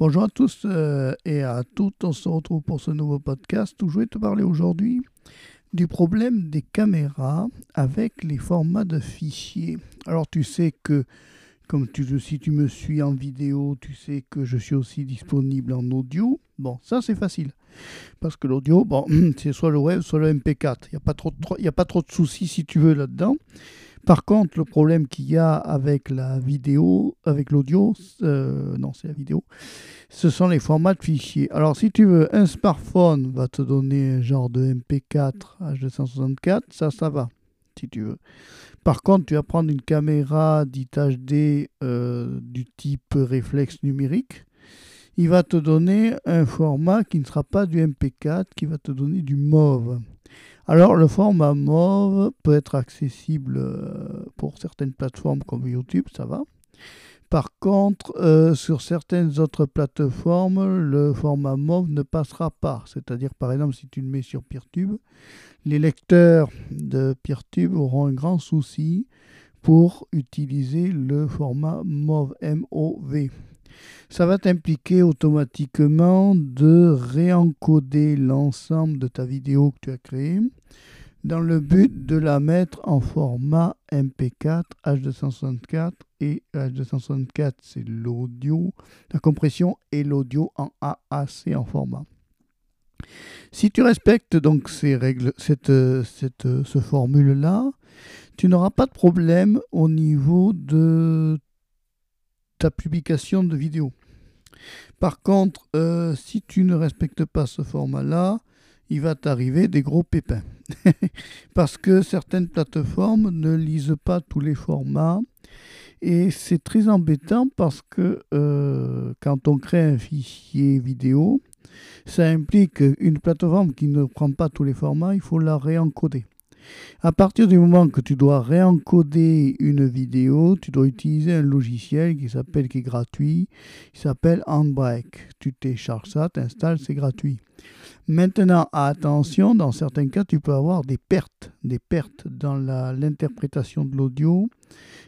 Bonjour à tous euh, et à toutes, on se retrouve pour ce nouveau podcast où je vais te parler aujourd'hui du problème des caméras avec les formats de fichiers. Alors tu sais que comme tu, si tu me suis en vidéo, tu sais que je suis aussi disponible en audio. Bon, ça c'est facile. Parce que l'audio, bon, c'est soit le web, soit le MP4. Il n'y a, pas trop, a pas trop de soucis si tu veux là-dedans. Par contre, le problème qu'il y a avec la vidéo, avec l'audio, euh, non, c'est la vidéo, ce sont les formats de fichiers. Alors, si tu veux, un smartphone va te donner un genre de MP4 H264, ça, ça va, si tu veux. Par contre, tu vas prendre une caméra dite HD euh, du type réflexe numérique. Il va te donner un format qui ne sera pas du MP4, qui va te donner du MOV. Alors le format MOV peut être accessible euh, pour certaines plateformes comme YouTube, ça va. Par contre, euh, sur certaines autres plateformes, le format MOV ne passera pas. C'est-à-dire, par exemple, si tu le mets sur PeerTube, les lecteurs de PeerTube auront un grand souci pour utiliser le format MOV. M-O-V ça va t'impliquer automatiquement de réencoder l'ensemble de ta vidéo que tu as créée dans le but de la mettre en format MP4, H264 et H264 c'est l'audio, la compression et l'audio en AAC en format. Si tu respectes donc ces règles, cette, cette, ce formule-là, tu n'auras pas de problème au niveau de ta publication de vidéo. Par contre, euh, si tu ne respectes pas ce format-là, il va t'arriver des gros pépins. parce que certaines plateformes ne lisent pas tous les formats. Et c'est très embêtant parce que euh, quand on crée un fichier vidéo, ça implique une plateforme qui ne prend pas tous les formats, il faut la réencoder. À partir du moment que tu dois réencoder une vidéo, tu dois utiliser un logiciel qui s'appelle, qui est gratuit, qui s'appelle Handbrake. Tu télécharges ça, tu installes, c'est gratuit. Maintenant, attention, dans certains cas, tu peux avoir des pertes, des pertes dans l'interprétation de l'audio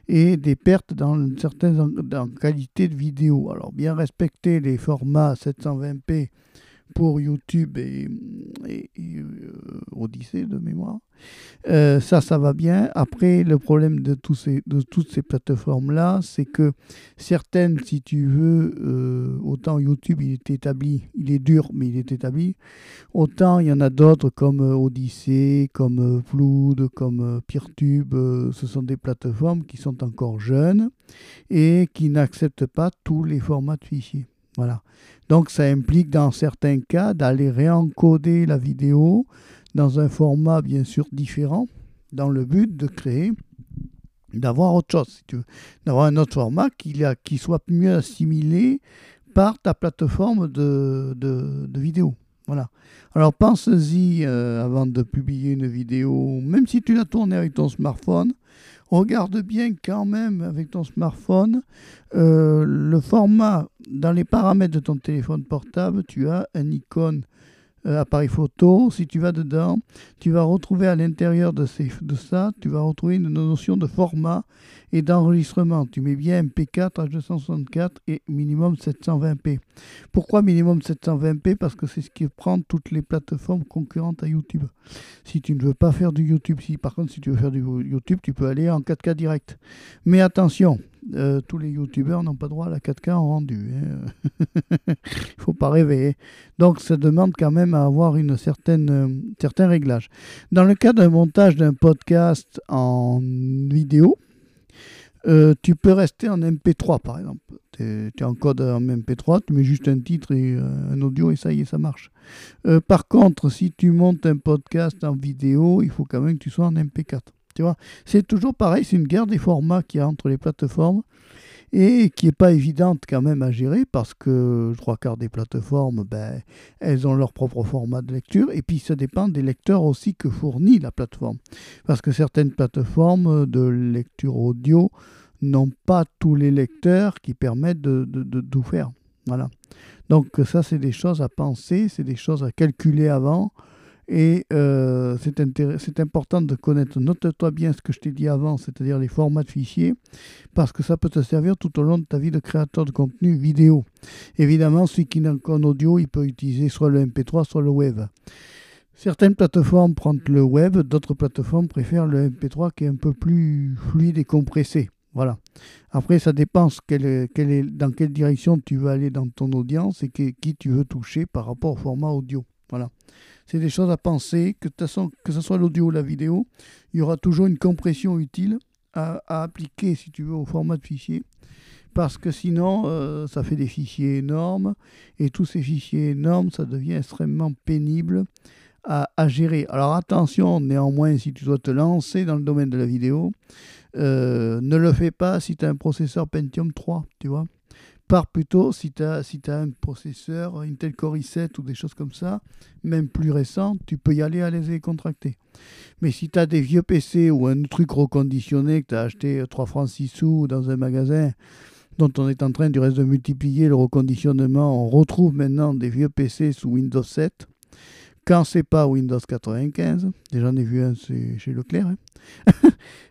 et des pertes dans certaines dans qualité de vidéo. Alors, bien respecter les formats 720p pour YouTube et, euh, Odyssée de mémoire. Euh, ça, ça va bien. Après, le problème de, tous ces, de toutes ces plateformes-là, c'est que certaines, si tu veux, euh, autant YouTube, il est établi, il est dur, mais il est établi. Autant il y en a d'autres comme Odyssée, comme Flood, comme PeerTube. ce sont des plateformes qui sont encore jeunes et qui n'acceptent pas tous les formats de fichiers. Voilà. Donc ça implique dans certains cas d'aller réencoder la vidéo dans un format bien sûr différent, dans le but de créer, d'avoir autre chose, si tu veux, d'avoir un autre format qui, soit mieux assimilé par ta plateforme de, de, vidéo. Voilà. Alors pense-y euh, avant de publier une vidéo, même si tu l'as tournée avec ton smartphone, regarde bien quand même avec ton smartphone euh, le format dans les paramètres de ton téléphone portable. Tu as un icône euh, appareil photo. Si tu vas dedans, tu vas retrouver à l'intérieur de, de ça, tu vas retrouver une notion de format et d'enregistrement. Tu mets bien MP4, H264 et minimum 720p. Pourquoi minimum 720p Parce que c'est ce qui prend toutes les plateformes concurrentes à YouTube. Si tu ne veux pas faire du YouTube, si par contre si tu veux faire du YouTube, tu peux aller en 4K direct. Mais attention, euh, tous les youtubeurs n'ont pas droit à la 4K en rendu. Hein. Il faut pas rêver. Donc ça demande quand même à avoir une certaine, euh, certain réglage. Dans le cas d'un montage d'un podcast en vidéo, euh, tu peux rester en MP3 par exemple. Tu es, en code en MP3, tu mets juste un titre et un audio et ça y est, ça marche. par contre, si tu montes un podcast en vidéo, il faut quand même que tu sois en MP4. C'est toujours pareil, c'est une guerre des formats qu'il y a entre les plateformes et qui n'est pas évidente quand même à gérer parce que trois quarts des plateformes, ben, elles ont leur propre format de lecture et puis ça dépend des lecteurs aussi que fournit la plateforme. Parce que certaines plateformes de lecture audio n'ont pas tous les lecteurs qui permettent de tout faire. Voilà. Donc ça, c'est des choses à penser, c'est des choses à calculer avant Et euh, c'est important de connaître, note-toi bien ce que je t'ai dit avant, c'est-à-dire les formats de fichiers, parce que ça peut te servir tout au long de ta vie de créateur de contenu vidéo. Évidemment, celui qui n'a qu'un audio, il peut utiliser soit le MP3, soit le web. Certaines plateformes prennent le web, d'autres plateformes préfèrent le MP3 qui est un peu plus fluide et compressé. Voilà. Après, ça dépend dans quelle direction tu veux aller dans ton audience et qui tu veux toucher par rapport au format audio. Voilà. C'est des choses à penser, que, ce soit l'audio ou la vidéo, il y aura toujours une compression utile à, appliquer, si tu veux, au format de fichier. Parce que sinon, euh, ça fait des fichiers énormes. Et tous ces fichiers énormes, ça devient extrêmement pénible à, gérer. Alors attention, néanmoins, si tu dois te lancer dans le domaine de la vidéo, euh, ne le fais pas si tu as un processeur Pentium 3, tu vois. Pars plutôt si tu as, un processeur Intel Core i7 ou des choses comme ça, même plus récent, tu peux y aller à les contracter. Mais si tu as des vieux PC ou un truc reconditionné que tu as acheté 3 francs 6 sous dans un magasin dont on est en train du reste de multiplier le reconditionnement, on retrouve maintenant des vieux PC sous Windows 7 quand c'est pas Windows 95, déjà j'en ai vu un chez Leclerc, hein.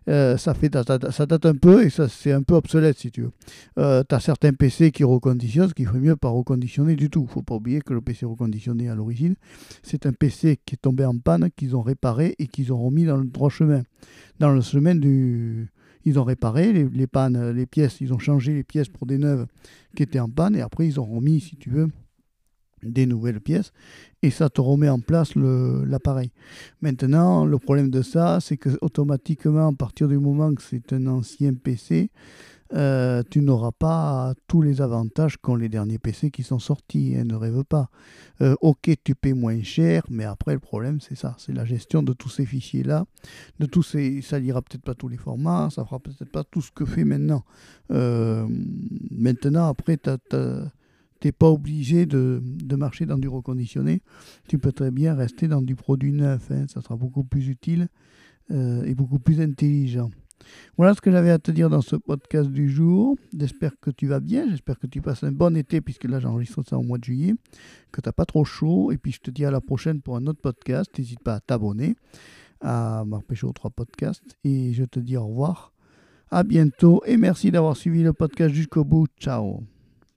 euh, ça, fait, ça, date un peu et ça c'est un peu obsolète si tu veux. Euh, tu as certains PC qui reconditionnent, ce qu'il ferait mieux pas reconditionner du tout. faut pas oublier que le PC reconditionné à l'origine, c'est un PC qui est tombé en panne, qu'ils ont réparé et qu'ils ont remis dans le droit chemin. Dans le chemin du... Ils ont réparé les, les pannes, les pièces, ils ont changé les pièces pour des neuves qui étaient en panne et après ils ont remis, si tu veux, des nouvelles pièces et ça te remet en place l'appareil. Maintenant, le problème de ça, c'est que automatiquement, à partir du moment que c'est un ancien PC, euh, tu n'auras pas tous les avantages qu'ont les derniers PC qui sont sortis. Hein, ne rêve pas. Euh, ok, tu paies moins cher, mais après, le problème, c'est ça. C'est la gestion de tous ces fichiers-là. De tous ces, ça lira peut-être pas tous les formats, ça fera peut-être pas tout ce que fait maintenant. Euh, maintenant, après, tu as tu n'es pas obligé de, marcher dans du reconditionné. Tu peux très bien rester dans du produit neuf. Hein. Ça sera beaucoup plus utile euh, et beaucoup plus intelligent. Voilà ce que j'avais à te dire dans ce podcast du jour. J'espère que tu vas bien. J'espère que tu passes un bon été, puisque là j'enregistre ça au mois de juillet. Que tu n'as pas trop chaud. Et puis je te dis à la prochaine pour un autre podcast. N'hésite pas à t'abonner à Marpécho 3 Podcast. Et je te dis au revoir. À bientôt. Et merci d'avoir suivi le podcast jusqu'au bout. Ciao.